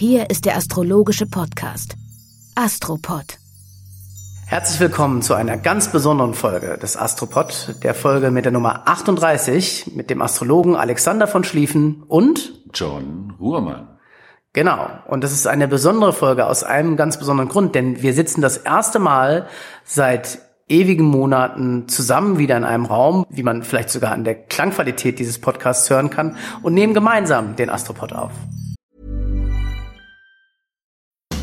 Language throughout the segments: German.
Hier ist der astrologische Podcast Astropod. Herzlich willkommen zu einer ganz besonderen Folge des Astropod, der Folge mit der Nummer 38 mit dem Astrologen Alexander von Schlieffen und John Ruhrmann. Genau. Und das ist eine besondere Folge aus einem ganz besonderen Grund, denn wir sitzen das erste Mal seit ewigen Monaten zusammen wieder in einem Raum, wie man vielleicht sogar an der Klangqualität dieses Podcasts hören kann, und nehmen gemeinsam den Astropod auf.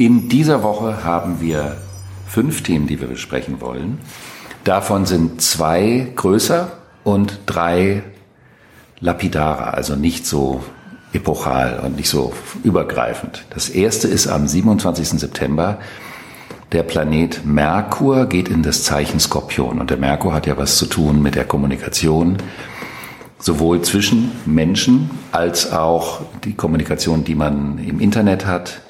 In dieser Woche haben wir fünf Themen, die wir besprechen wollen. Davon sind zwei größer und drei lapidarer, also nicht so epochal und nicht so übergreifend. Das erste ist am 27. September. Der Planet Merkur geht in das Zeichen Skorpion. Und der Merkur hat ja was zu tun mit der Kommunikation, sowohl zwischen Menschen als auch die Kommunikation, die man im Internet hat,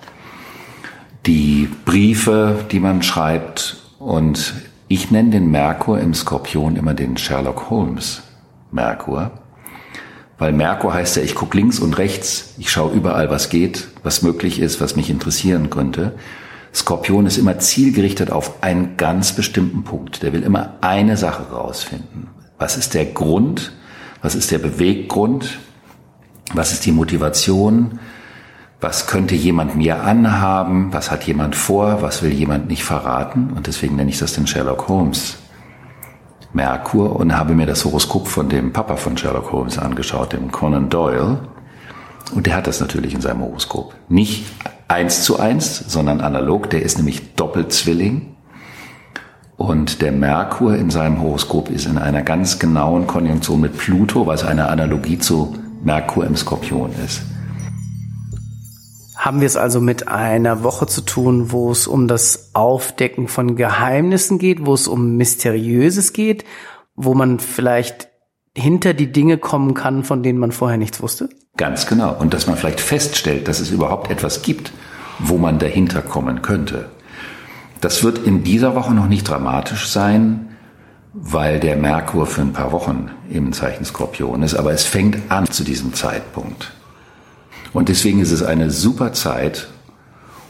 die Briefe, die man schreibt. Und ich nenne den Merkur im Skorpion immer den Sherlock Holmes Merkur. Weil Merkur heißt ja, ich gucke links und rechts, ich schaue überall, was geht, was möglich ist, was mich interessieren könnte. Skorpion ist immer zielgerichtet auf einen ganz bestimmten Punkt. Der will immer eine Sache rausfinden. Was ist der Grund? Was ist der Beweggrund? Was ist die Motivation? Was könnte jemand mir anhaben? Was hat jemand vor? Was will jemand nicht verraten? Und deswegen nenne ich das den Sherlock Holmes Merkur und habe mir das Horoskop von dem Papa von Sherlock Holmes angeschaut, dem Conan Doyle. Und der hat das natürlich in seinem Horoskop. Nicht eins zu eins, sondern analog. Der ist nämlich Doppelzwilling. Und der Merkur in seinem Horoskop ist in einer ganz genauen Konjunktion mit Pluto, was eine Analogie zu Merkur im Skorpion ist. Haben wir es also mit einer Woche zu tun, wo es um das Aufdecken von Geheimnissen geht, wo es um Mysteriöses geht, wo man vielleicht hinter die Dinge kommen kann, von denen man vorher nichts wusste? Ganz genau. Und dass man vielleicht feststellt, dass es überhaupt etwas gibt, wo man dahinter kommen könnte. Das wird in dieser Woche noch nicht dramatisch sein, weil der Merkur für ein paar Wochen im Zeichen Skorpion ist, aber es fängt an zu diesem Zeitpunkt. Und deswegen ist es eine super Zeit,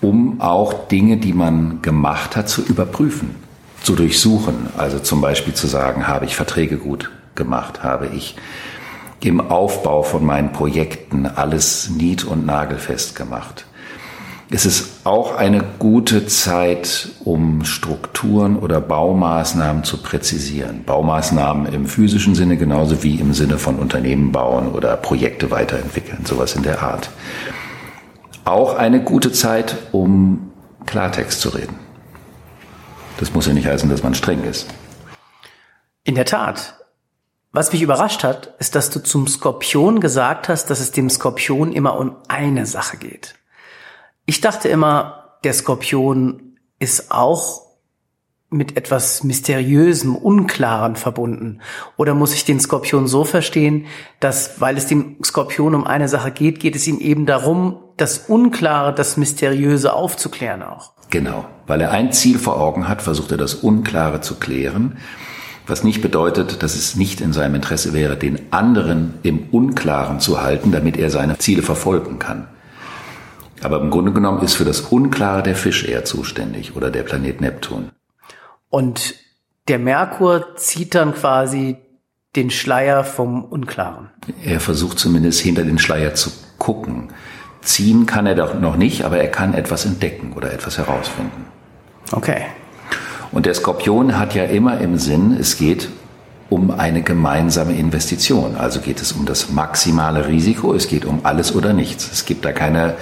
um auch Dinge, die man gemacht hat, zu überprüfen, zu durchsuchen. Also zum Beispiel zu sagen, habe ich Verträge gut gemacht, habe ich im Aufbau von meinen Projekten alles nied- und nagelfest gemacht. Es ist auch eine gute Zeit, um Strukturen oder Baumaßnahmen zu präzisieren. Baumaßnahmen im physischen Sinne genauso wie im Sinne von Unternehmen bauen oder Projekte weiterentwickeln, sowas in der Art. Auch eine gute Zeit, um Klartext zu reden. Das muss ja nicht heißen, dass man streng ist. In der Tat. Was mich überrascht hat, ist, dass du zum Skorpion gesagt hast, dass es dem Skorpion immer um eine Sache geht. Ich dachte immer, der Skorpion ist auch mit etwas Mysteriösem, Unklaren verbunden? Oder muss ich den Skorpion so verstehen, dass, weil es dem Skorpion um eine Sache geht, geht es ihm eben darum, das Unklare, das Mysteriöse aufzuklären auch? Genau. Weil er ein Ziel vor Augen hat, versucht er das Unklare zu klären. Was nicht bedeutet, dass es nicht in seinem Interesse wäre, den anderen im Unklaren zu halten, damit er seine Ziele verfolgen kann. Aber im Grunde genommen ist für das Unklare der Fisch eher zuständig oder der Planet Neptun. Und der Merkur zieht dann quasi den Schleier vom Unklaren. Er versucht zumindest hinter den Schleier zu gucken. Ziehen kann er doch noch nicht, aber er kann etwas entdecken oder etwas herausfinden. Okay. Und der Skorpion hat ja immer im Sinn, es geht um eine gemeinsame Investition. Also geht es um das maximale Risiko, es geht um alles oder nichts. Es gibt da keine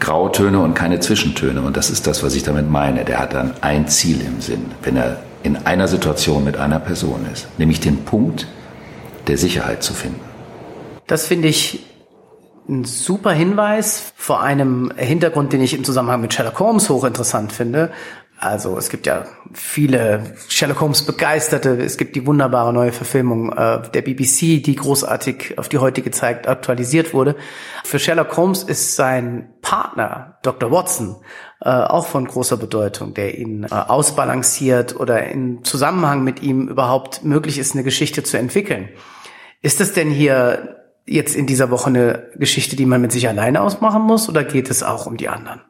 Grautöne und keine Zwischentöne. Und das ist das, was ich damit meine. Der hat dann ein Ziel im Sinn, wenn er in einer Situation mit einer Person ist, nämlich den Punkt der Sicherheit zu finden. Das finde ich ein super Hinweis vor einem Hintergrund, den ich im Zusammenhang mit Sherlock Holmes hochinteressant finde. Also es gibt ja viele Sherlock Holmes Begeisterte. Es gibt die wunderbare neue Verfilmung äh, der BBC, die großartig auf die heutige Zeit aktualisiert wurde. Für Sherlock Holmes ist sein Partner Dr. Watson äh, auch von großer Bedeutung, der ihn äh, ausbalanciert oder in Zusammenhang mit ihm überhaupt möglich ist, eine Geschichte zu entwickeln. Ist es denn hier jetzt in dieser Woche eine Geschichte, die man mit sich alleine ausmachen muss oder geht es auch um die anderen?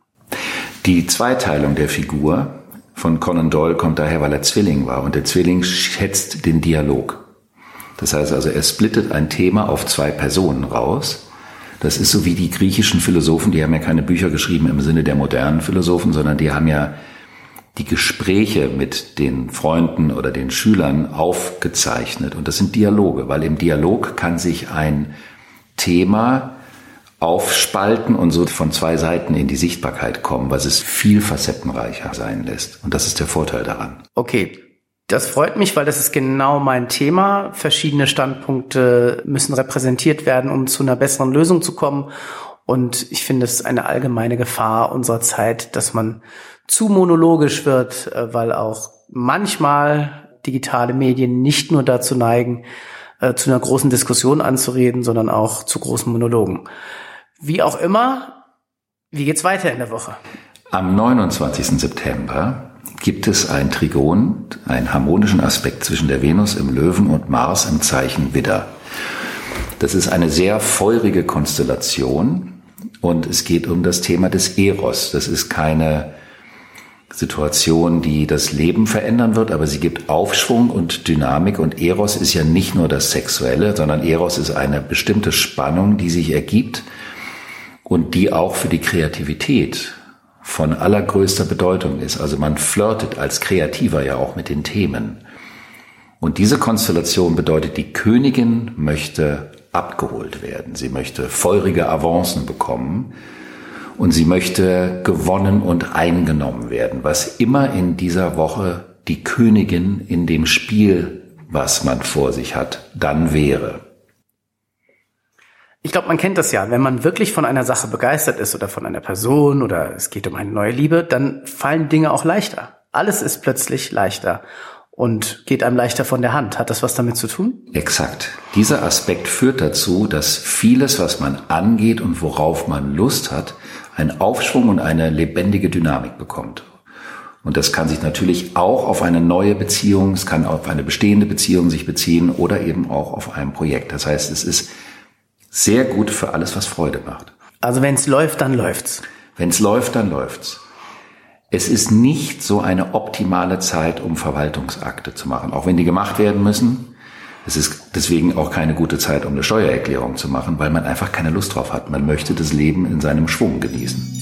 Die Zweiteilung der Figur von Conan Doyle kommt daher, weil er Zwilling war und der Zwilling schätzt den Dialog. Das heißt also, er splittet ein Thema auf zwei Personen raus. Das ist so wie die griechischen Philosophen, die haben ja keine Bücher geschrieben im Sinne der modernen Philosophen, sondern die haben ja die Gespräche mit den Freunden oder den Schülern aufgezeichnet. Und das sind Dialoge, weil im Dialog kann sich ein Thema aufspalten und so von zwei Seiten in die Sichtbarkeit kommen, was es viel facettenreicher sein lässt. Und das ist der Vorteil daran. Okay. Das freut mich, weil das ist genau mein Thema. Verschiedene Standpunkte müssen repräsentiert werden, um zu einer besseren Lösung zu kommen. Und ich finde es eine allgemeine Gefahr unserer Zeit, dass man zu monologisch wird, äh, weil auch manchmal digitale Medien nicht nur dazu neigen, äh, zu einer großen Diskussion anzureden, sondern auch zu großen Monologen. Wie auch immer, wie geht's weiter in der Woche? Am 29. September gibt es ein Trigon, einen harmonischen Aspekt zwischen der Venus im Löwen und Mars im Zeichen Widder. Das ist eine sehr feurige Konstellation und es geht um das Thema des Eros. Das ist keine Situation, die das Leben verändern wird, aber sie gibt Aufschwung und Dynamik und Eros ist ja nicht nur das Sexuelle, sondern Eros ist eine bestimmte Spannung, die sich ergibt und die auch für die Kreativität von allergrößter Bedeutung ist. Also man flirtet als Kreativer ja auch mit den Themen. Und diese Konstellation bedeutet, die Königin möchte abgeholt werden. Sie möchte feurige Avancen bekommen und sie möchte gewonnen und eingenommen werden, was immer in dieser Woche die Königin in dem Spiel, was man vor sich hat, dann wäre. Ich glaube, man kennt das ja. Wenn man wirklich von einer Sache begeistert ist oder von einer Person oder es geht um eine neue Liebe, dann fallen Dinge auch leichter. Alles ist plötzlich leichter und geht einem leichter von der Hand. Hat das was damit zu tun? Exakt. Dieser Aspekt führt dazu, dass vieles, was man angeht und worauf man Lust hat, einen Aufschwung und eine lebendige Dynamik bekommt. Und das kann sich natürlich auch auf eine neue Beziehung, es kann auf eine bestehende Beziehung sich beziehen oder eben auch auf ein Projekt. Das heißt, es ist sehr gut für alles, was Freude macht. Also wenn es läuft, dann läuft's. Wenn es läuft, dann läuft's. Es ist nicht so eine optimale Zeit, um Verwaltungsakte zu machen, auch wenn die gemacht werden müssen. Es ist deswegen auch keine gute Zeit, um eine Steuererklärung zu machen, weil man einfach keine Lust drauf hat. Man möchte das Leben in seinem Schwung genießen.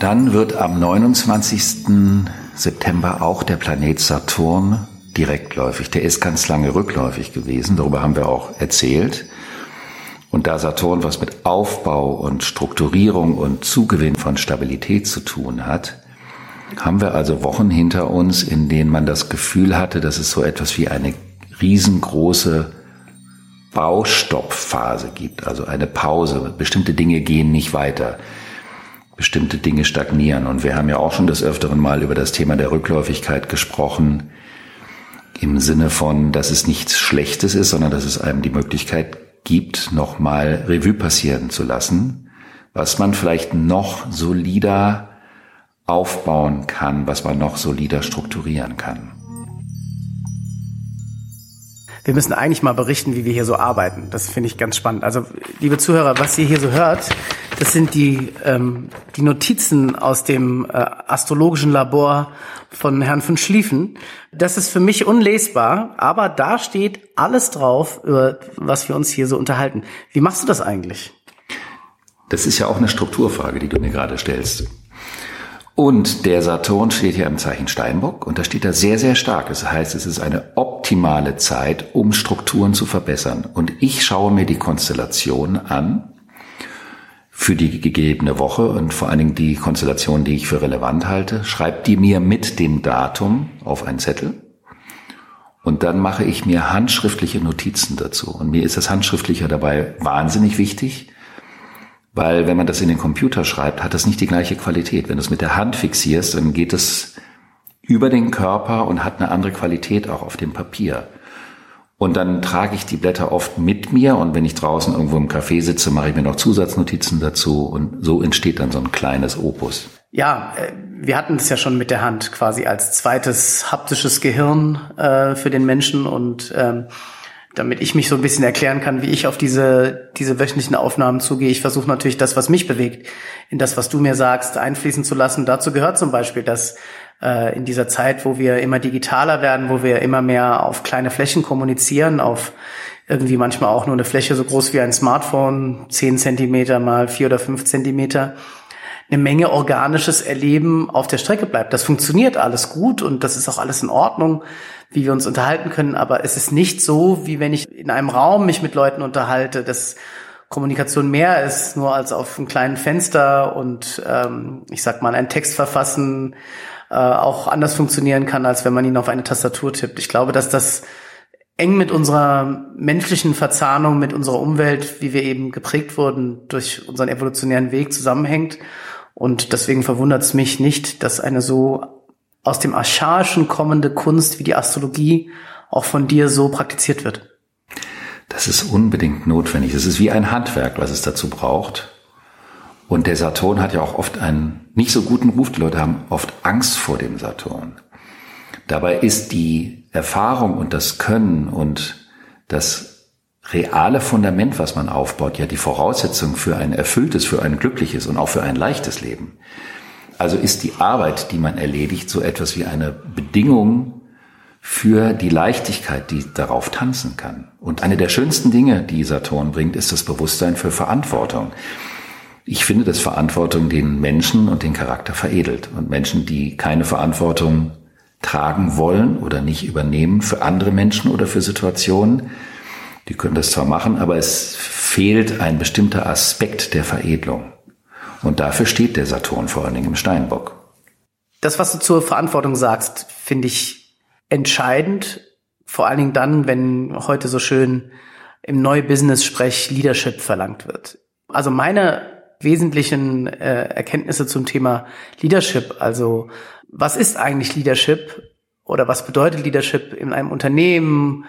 Dann wird am 29. September auch der Planet Saturn direktläufig. Der ist ganz lange rückläufig gewesen. Darüber haben wir auch erzählt. Und da Saturn was mit Aufbau und Strukturierung und Zugewinn von Stabilität zu tun hat, haben wir also Wochen hinter uns, in denen man das Gefühl hatte, dass es so etwas wie eine riesengroße Baustoppphase gibt, also eine Pause. Bestimmte Dinge gehen nicht weiter. Bestimmte Dinge stagnieren. Und wir haben ja auch schon des Öfteren mal über das Thema der Rückläufigkeit gesprochen im Sinne von, dass es nichts Schlechtes ist, sondern dass es einem die Möglichkeit gibt, nochmal Revue passieren zu lassen, was man vielleicht noch solider aufbauen kann, was man noch solider strukturieren kann. Wir müssen eigentlich mal berichten, wie wir hier so arbeiten. Das finde ich ganz spannend. Also, liebe Zuhörer, was ihr hier so hört, das sind die, ähm, die Notizen aus dem äh, astrologischen Labor von Herrn von Schlieffen. Das ist für mich unlesbar, aber da steht alles drauf, über was wir uns hier so unterhalten. Wie machst du das eigentlich? Das ist ja auch eine Strukturfrage, die du mir gerade stellst. Und der Saturn steht hier im Zeichen Steinbock und da steht er sehr, sehr stark. Das heißt, es ist eine optimale Zeit, um Strukturen zu verbessern. Und ich schaue mir die Konstellation an für die gegebene Woche und vor allen Dingen die Konstellation, die ich für relevant halte, schreibe die mir mit dem Datum auf einen Zettel. Und Und dann mache ich mir handschriftliche Notizen dazu. Und mir ist das Handschriftliche dabei wahnsinnig wichtig, weil wenn man das in den Computer schreibt, hat das nicht die gleiche Qualität. Wenn du es mit der Hand fixierst, dann geht es über den Körper und hat eine andere Qualität auch auf dem Papier. Und dann trage ich die Blätter oft mit mir und wenn ich draußen irgendwo im Café sitze, mache ich mir noch Zusatznotizen dazu und so entsteht dann so ein kleines Opus. Ja, äh, wir hatten es ja schon mit der Hand quasi als zweites haptisches Gehirn äh, für den Menschen und ähm, damit ich mich so ein bisschen erklären kann, wie ich auf diese, diese wöchentlichen Aufnahmen zugehe. Ich versuche natürlich das, was mich bewegt, in das, was du mir sagst, einfließen zu lassen. Dazu gehört zum Beispiel, dass äh, in dieser Zeit, wo wir immer digitaler werden, wo wir immer mehr auf kleine Flächen kommunizieren, auf irgendwie manchmal auch nur eine Fläche so groß wie ein Smartphone, zehn Zentimeter mal vier oder fünf Zentimeter, eine Menge organisches Erleben auf der Strecke bleibt. Das funktioniert alles gut und das ist auch alles in Ordnung, wie wir uns unterhalten können, aber es ist nicht so, wie wenn ich in einem Raum mich mit Leuten unterhalte, dass Kommunikation mehr ist, nur als auf einem kleinen Fenster und ähm, ich sag mal, einen Text verfassen äh, auch anders funktionieren kann, als wenn man ihn auf eine Tastatur tippt. Ich glaube, dass das eng mit unserer menschlichen Verzahnung, mit unserer Umwelt, wie wir eben geprägt wurden durch unseren evolutionären Weg zusammenhängt. Und deswegen verwundert es mich nicht, dass eine so aus dem Archaischen kommende Kunst wie die Astrologie auch von dir so praktiziert wird. Das ist unbedingt notwendig. Es ist wie ein Handwerk, was es dazu braucht. Und der Saturn hat ja auch oft einen nicht so guten Ruf. Die Leute haben oft Angst vor dem Saturn. Dabei ist die Erfahrung und das Können und das reale Fundament, was man aufbaut, ja die Voraussetzung für ein erfülltes, für ein glückliches und auch für ein leichtes Leben. Also ist die Arbeit, die man erledigt, so etwas wie eine Bedingung für die Leichtigkeit, die darauf tanzen kann. Und eine der schönsten Dinge, die Saturn bringt, ist das Bewusstsein für Verantwortung. Ich finde, dass Verantwortung den Menschen und den Charakter veredelt. Und Menschen, die keine Verantwortung tragen wollen oder nicht übernehmen für andere Menschen oder für Situationen, die können das zwar machen, aber es fehlt ein bestimmter Aspekt der Veredelung. Und dafür steht der Saturn vor allen Dingen im Steinbock. Das, was du zur Verantwortung sagst, finde ich entscheidend. Vor allen Dingen dann, wenn heute so schön im Neu-Business-Sprech Leadership verlangt wird. Also meine wesentlichen äh, Erkenntnisse zum Thema Leadership, also was ist eigentlich Leadership oder was bedeutet Leadership in einem Unternehmen,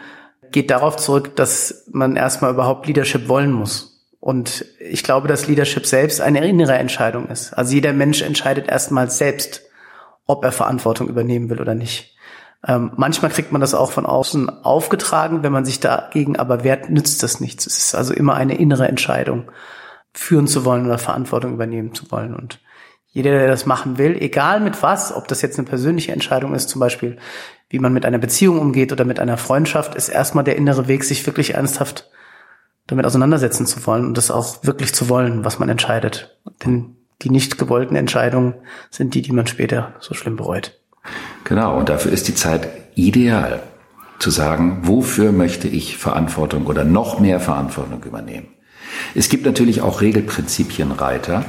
geht darauf zurück, dass man erstmal überhaupt Leadership wollen muss. Und ich glaube, dass Leadership selbst eine innere Entscheidung ist. Also jeder Mensch entscheidet erstmal selbst, ob er Verantwortung übernehmen will oder nicht. Ähm, manchmal kriegt man das auch von außen aufgetragen, wenn man sich dagegen aber wehrt, nützt das nichts. Es ist also immer eine innere Entscheidung, führen zu wollen oder Verantwortung übernehmen zu wollen. Und jeder, der das machen will, egal mit was, ob das jetzt eine persönliche Entscheidung ist, zum Beispiel, wie man mit einer Beziehung umgeht oder mit einer Freundschaft, ist erstmal der innere Weg, sich wirklich ernsthaft damit auseinandersetzen zu wollen und das auch wirklich zu wollen, was man entscheidet. Denn die nicht gewollten Entscheidungen sind die, die man später so schlimm bereut. Genau, und dafür ist die Zeit ideal, zu sagen, wofür möchte ich Verantwortung oder noch mehr Verantwortung übernehmen. Es gibt natürlich auch Regelprinzipienreiter,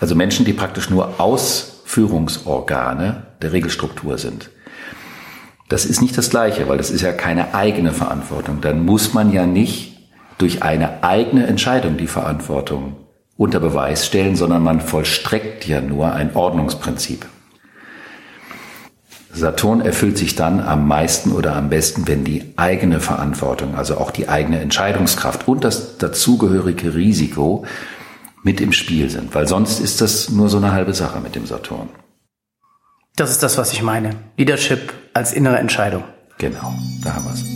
also Menschen, die praktisch nur Ausführungsorgane der Regelstruktur sind. Das ist nicht das Gleiche, weil das ist ja keine eigene Verantwortung. Dann muss man ja nicht durch eine eigene Entscheidung die Verantwortung unter Beweis stellen, sondern man vollstreckt ja nur ein Ordnungsprinzip. Saturn erfüllt sich dann am meisten oder am besten, wenn die eigene Verantwortung, also auch die eigene Entscheidungskraft und das dazugehörige Risiko mit im Spiel sind, weil sonst ist das nur so eine halbe Sache mit dem Saturn. Das ist das, was ich meine. Leadership als innere Entscheidung. Genau, da haben wir es.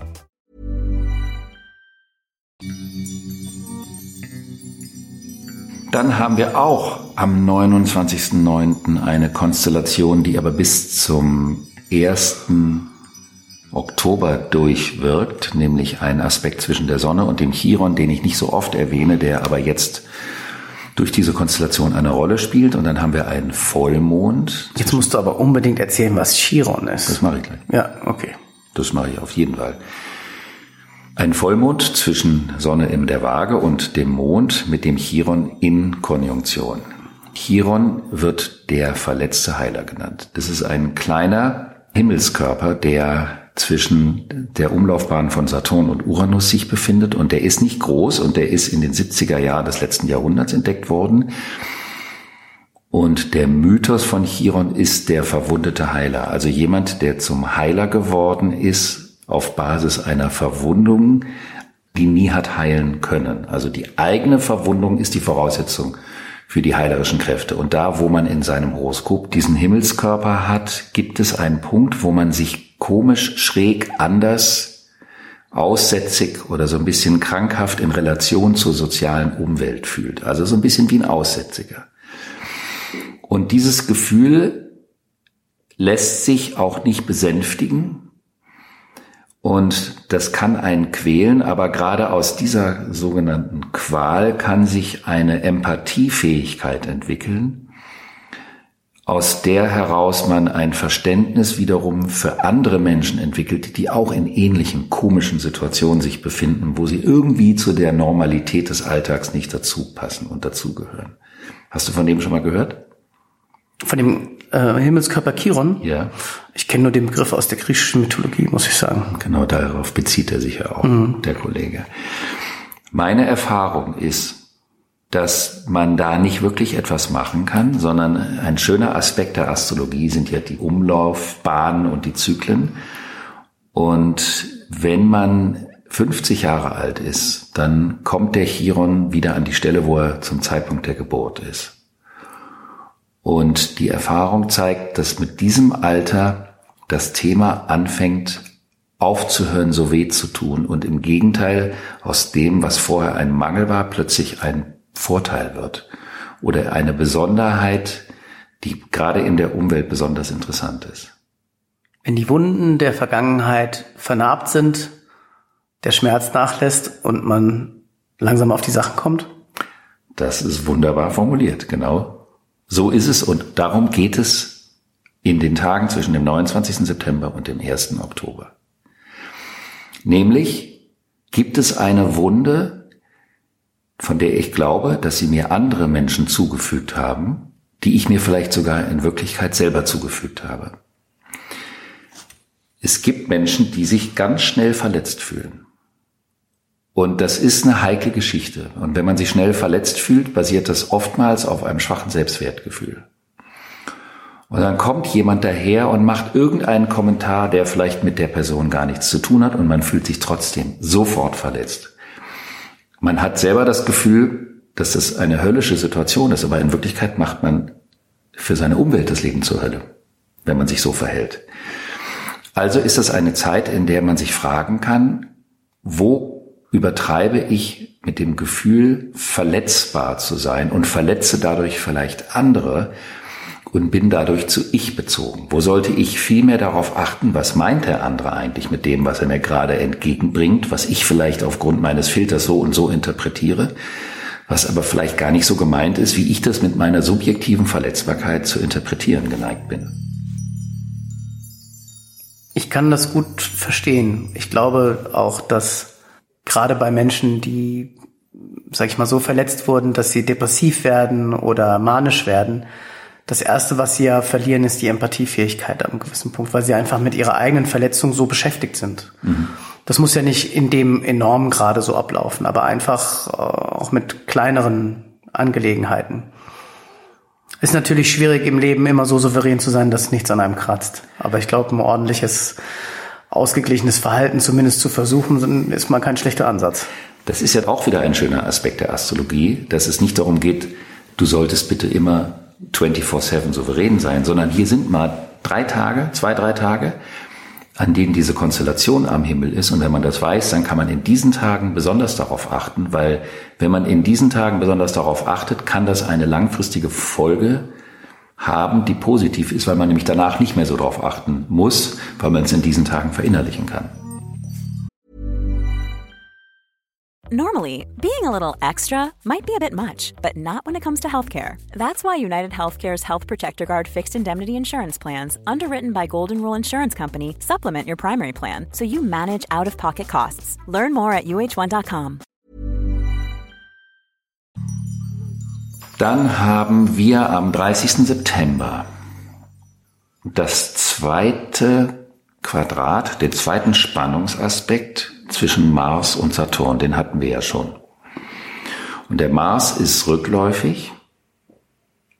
Dann haben wir auch am 29.09. eine Konstellation, die aber bis zum 1. Oktober durchwirkt, nämlich ein Aspekt zwischen der Sonne und dem Chiron, den ich nicht so oft erwähne, der aber jetzt durch diese Konstellation eine Rolle spielt. Und dann haben wir einen Vollmond. Jetzt musst du aber unbedingt erzählen, was Chiron ist. Das mache ich gleich. Ja, okay. Das mache ich auf jeden Fall. Ein Vollmond zwischen Sonne in der Waage und dem Mond mit dem Chiron in Konjunktion. Chiron wird der verletzte Heiler genannt. Das ist ein kleiner Himmelskörper, der zwischen der Umlaufbahn von Saturn und Uranus sich befindet und der ist nicht groß und der ist in den 70er Jahren des letzten Jahrhunderts entdeckt worden. Und der Mythos von Chiron ist der verwundete Heiler, also jemand, der zum Heiler geworden ist auf Basis einer Verwundung, die nie hat heilen können. Also die eigene Verwundung ist die Voraussetzung für die heilerischen Kräfte. Und da, wo man in seinem Horoskop diesen Himmelskörper hat, gibt es einen Punkt, wo man sich komisch, schräg, anders, aussätzig oder so ein bisschen krankhaft in Relation zur sozialen Umwelt fühlt. Also so ein bisschen wie ein Aussätziger. Und dieses Gefühl lässt sich auch nicht besänftigen, und das kann einen quälen, aber gerade aus dieser sogenannten Qual kann sich eine Empathiefähigkeit entwickeln, aus der heraus man ein Verständnis wiederum für andere Menschen entwickelt, die auch in ähnlichen komischen Situationen sich befinden, wo sie irgendwie zu der Normalität des Alltags nicht dazu passen und dazugehören. Hast du von dem schon mal gehört? Von dem äh, Himmelskörper Chiron? Ja. Ich kenne nur den Begriff aus der griechischen Mythologie, muss ich sagen. Genau darauf bezieht er sich ja auch, mhm. der Kollege. Meine Erfahrung ist, dass man da nicht wirklich etwas machen kann, sondern ein schöner Aspekt der Astrologie sind ja die Umlaufbahnen und die Zyklen. Und wenn man 50 Jahre alt ist, dann kommt der Chiron wieder an die Stelle, wo er zum Zeitpunkt der Geburt ist. Und die Erfahrung zeigt, dass mit diesem Alter das Thema anfängt aufzuhören, so weh zu tun und im Gegenteil aus dem, was vorher ein Mangel war, plötzlich ein Vorteil wird oder eine Besonderheit, die gerade in der Umwelt besonders interessant ist. Wenn die Wunden der Vergangenheit vernarbt sind, der Schmerz nachlässt und man langsam auf die Sachen kommt? Das ist wunderbar formuliert, genau so ist es und darum geht es in den Tagen zwischen dem 29. September und dem 1. Oktober. Nämlich gibt es eine Wunde, von der ich glaube, dass sie mir andere Menschen zugefügt haben, die ich mir vielleicht sogar in Wirklichkeit selber zugefügt habe. Es gibt Menschen, die sich ganz schnell verletzt fühlen. Und das ist eine heikle Geschichte. Und wenn man sich schnell verletzt fühlt, basiert das oftmals auf einem schwachen Selbstwertgefühl. Und dann kommt jemand daher und macht irgendeinen Kommentar, der vielleicht mit der Person gar nichts zu tun hat und man fühlt sich trotzdem sofort verletzt. Man hat selber das Gefühl, dass das eine höllische Situation ist, aber in Wirklichkeit macht man für seine Umwelt das Leben zur Hölle, wenn man sich so verhält. Also ist das eine Zeit, in der man sich fragen kann, wo übertreibe ich mit dem Gefühl, verletzbar zu sein und verletze dadurch vielleicht andere und bin dadurch zu ich bezogen. Wo sollte ich viel mehr darauf achten, was meint der andere eigentlich mit dem, was er mir gerade entgegenbringt, was ich vielleicht aufgrund meines Filters so und so interpretiere, was aber vielleicht gar nicht so gemeint ist, wie ich das mit meiner subjektiven Verletzbarkeit zu interpretieren geneigt bin. Ich kann das gut verstehen. Ich glaube auch, dass gerade bei Menschen, die, sag ich mal, so verletzt wurden, dass sie depressiv werden oder manisch werden, das erste, was sie ja verlieren, ist die Empathiefähigkeit am gewissen Punkt, weil sie einfach mit ihrer eigenen Verletzung so beschäftigt sind. Mhm. Das muss ja nicht in dem enormen Grade so ablaufen, aber einfach äh, auch mit kleineren Angelegenheiten. Ist natürlich schwierig im Leben immer so souverän zu sein, dass nichts an einem kratzt. Aber ich glaube, ein ordentliches ausgeglichenes Verhalten zumindest zu versuchen, ist mal kein schlechter Ansatz. Das ist ja auch wieder ein schöner Aspekt der Astrologie, dass es nicht darum geht, du solltest bitte immer 24-7 souverän sein, sondern hier sind mal drei Tage, zwei, drei Tage, an denen diese Konstellation am Himmel ist. Und wenn man das weiß, dann kann man in diesen Tagen besonders darauf achten, weil wenn man in diesen Tagen besonders darauf achtet, kann das eine langfristige Folge haben, die positiv ist, weil man nämlich danach nicht mehr so darauf achten muss, weil man es in diesen Tagen verinnerlichen kann. Normally, being a little extra might be a bit much, but not when it comes to healthcare. That's why United Healthcare's Health Protector Guard fixed indemnity insurance plans, underwritten by Golden Rule Insurance Company, supplement your primary plan so you manage out of pocket costs. Learn more at uh1.com. Dann haben wir am 30. September das zweite Quadrat, den zweiten Spannungsaspekt zwischen Mars und Saturn, den hatten wir ja schon. Und der Mars ist rückläufig,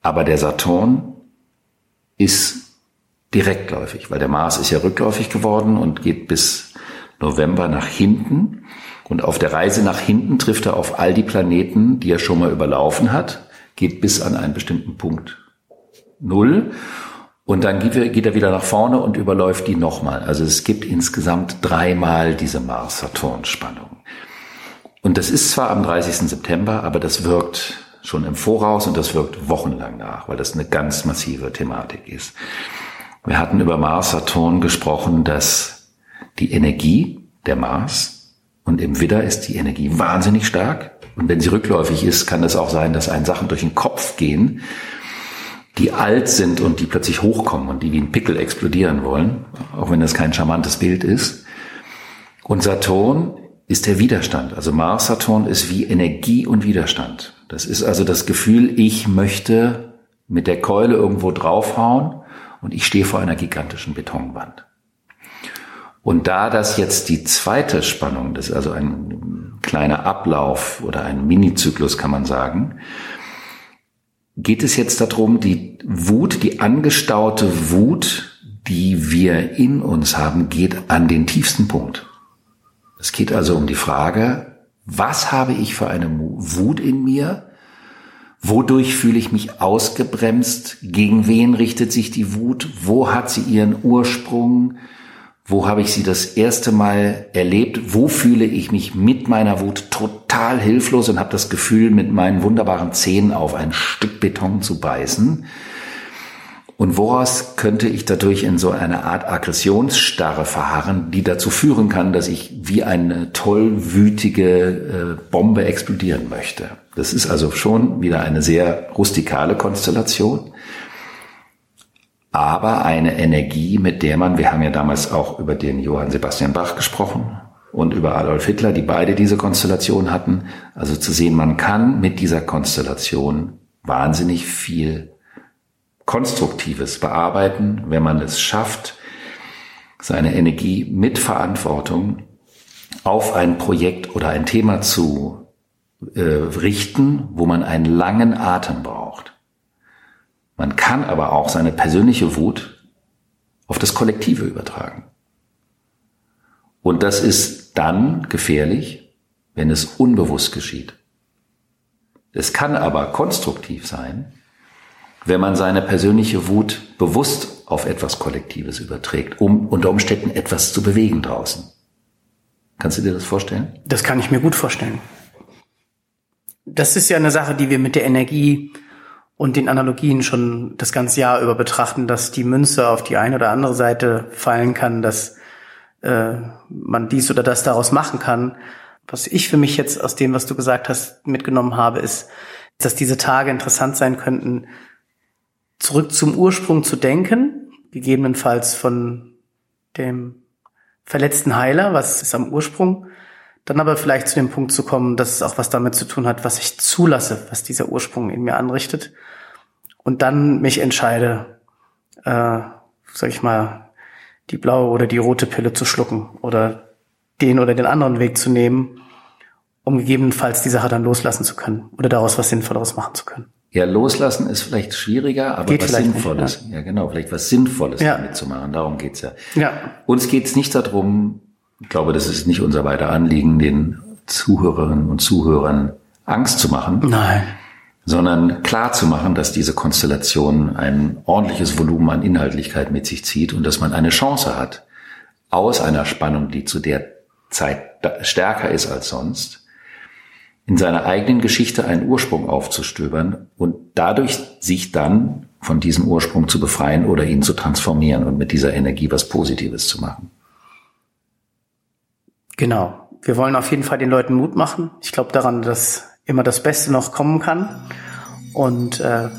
aber der Saturn ist direktläufig, weil der Mars ist ja rückläufig geworden und geht bis November nach hinten. Und auf der Reise nach hinten trifft er auf all die Planeten, die er schon mal überlaufen hat, geht bis an einen bestimmten Punkt Null und dann geht er wieder nach vorne und überläuft die nochmal. Also es gibt insgesamt dreimal diese Mars-Saturn-Spannung. Und das ist zwar am 30. September, aber das wirkt schon im Voraus und das wirkt wochenlang nach, weil das eine ganz massive Thematik ist. Wir hatten über Mars-Saturn gesprochen, dass die Energie der Mars und im Widder ist die Energie wahnsinnig stark. Und wenn sie rückläufig ist, kann es auch sein, dass einen Sachen durch den Kopf gehen, die alt sind und die plötzlich hochkommen und die wie ein Pickel explodieren wollen, auch wenn das kein charmantes Bild ist. Und Saturn ist der Widerstand. Also Mars Saturn ist wie Energie und Widerstand. Das ist also das Gefühl, ich möchte mit der Keule irgendwo draufhauen und ich stehe vor einer gigantischen Betonwand. Und da das jetzt die zweite Spannung, ist also ein kleiner Ablauf oder ein Minizyklus, kann man sagen, geht es jetzt darum, die Wut, die angestaute Wut, die wir in uns haben, geht an den tiefsten Punkt. Es geht also um die Frage, was habe ich für eine Wut in mir? Wodurch fühle ich mich ausgebremst? Gegen wen richtet sich die Wut? Wo hat sie ihren Ursprung? Wo habe ich sie das erste Mal erlebt? Wo fühle ich mich mit meiner Wut total hilflos und habe das Gefühl, mit meinen wunderbaren Zähnen auf ein Stück Beton zu beißen? Und woraus könnte ich dadurch in so eine Art Aggressionsstarre verharren, die dazu führen kann, dass ich wie eine tollwütige äh, Bombe explodieren möchte? Das ist also schon wieder eine sehr rustikale Konstellation aber eine Energie, mit der man, wir haben ja damals auch über den Johann Sebastian Bach gesprochen und über Adolf Hitler, die beide diese Konstellation hatten, also zu sehen, man kann mit dieser Konstellation wahnsinnig viel Konstruktives bearbeiten, wenn man es schafft, seine Energie mit Verantwortung auf ein Projekt oder ein Thema zu äh, richten, wo man einen langen Atem braucht. Man kann aber auch seine persönliche Wut auf das Kollektive übertragen. Und das ist dann gefährlich, wenn es unbewusst geschieht. Es kann aber konstruktiv sein, wenn man seine persönliche Wut bewusst auf etwas Kollektives überträgt, um unter Umständen etwas zu bewegen draußen. Kannst du dir das vorstellen? Das kann ich mir gut vorstellen. Das ist ja eine Sache, die wir mit der Energie und den Analogien schon das ganze Jahr über betrachten, dass die Münze auf die eine oder andere Seite fallen kann, dass äh, man dies oder das daraus machen kann. Was ich für mich jetzt aus dem, was du gesagt hast, mitgenommen habe, ist, dass diese Tage interessant sein könnten, zurück zum Ursprung zu denken, gegebenenfalls von dem verletzten Heiler, was ist am Ursprung, dann aber vielleicht zu dem Punkt zu kommen, dass es auch was damit zu tun hat, was ich zulasse, was dieser Ursprung in mir anrichtet und dann mich entscheide, äh, sag ich mal, die blaue oder die rote Pille zu schlucken oder den oder den anderen Weg zu nehmen, um gegebenenfalls die Sache dann loslassen zu können oder daraus was Sinnvolleres machen zu können. Ja, loslassen ist vielleicht schwieriger, aber Geht was Sinnvolles. Nicht, ja. ja. genau, vielleicht was Sinnvolles ja. damit zu machen. Darum geht's ja. ja. Uns geht's nicht darum, ich glaube, das ist nicht unser beider Anliegen, den Zuhörerinnen und Zuhörern Angst zu machen. Nein sondern klar zu machen, dass diese Konstellation ein ordentliches Volumen an Inhaltlichkeit mit sich zieht und dass man eine Chance hat, aus einer Spannung, die zu der Zeit stärker ist als sonst, in seiner eigenen Geschichte einen Ursprung aufzustöbern und dadurch sich dann von diesem Ursprung zu befreien oder ihn zu transformieren und mit dieser Energie was Positives zu machen. Genau. Wir wollen auf jeden Fall den Leuten Mut machen. Ich glaube daran, dass immer das Beste noch kommen kann. Und äh,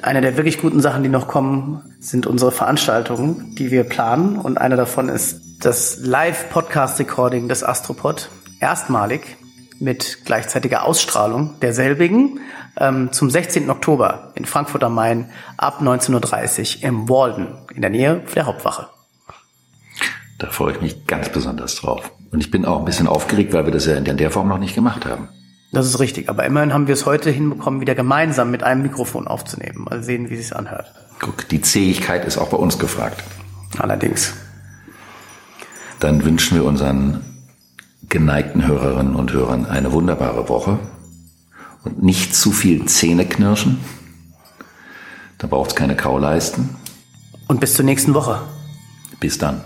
eine der wirklich guten Sachen, die noch kommen, sind unsere Veranstaltungen, die wir planen. Und eine davon ist das Live-Podcast-Recording des Astropod. Erstmalig mit gleichzeitiger Ausstrahlung derselbigen ähm, zum 16. Oktober in Frankfurt am Main ab 19.30 Uhr im Walden in der Nähe der Hauptwache. Da freue ich mich ganz besonders drauf. Und ich bin auch ein bisschen aufgeregt, weil wir das ja in der Form noch nicht gemacht haben. Das ist richtig. Aber immerhin haben wir es heute hinbekommen, wieder gemeinsam mit einem Mikrofon aufzunehmen. Mal sehen, wie es sich anhört. Guck, die Zähigkeit ist auch bei uns gefragt. Allerdings. Dann wünschen wir unseren geneigten Hörerinnen und Hörern eine wunderbare Woche und nicht zu viel Zähne knirschen. Da braucht es keine Kauleisten. Und bis zur nächsten Woche. Bis dann.